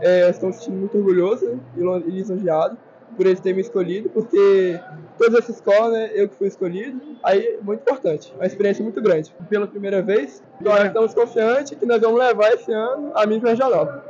É, eu estou me sentindo muito orgulhoso e lisonjeado por eles terem me escolhido, porque toda essa escola, né, eu que fui escolhido, aí muito importante, uma experiência muito grande. Pela primeira vez, nós estamos confiantes que nós vamos levar esse ano a Miss regional.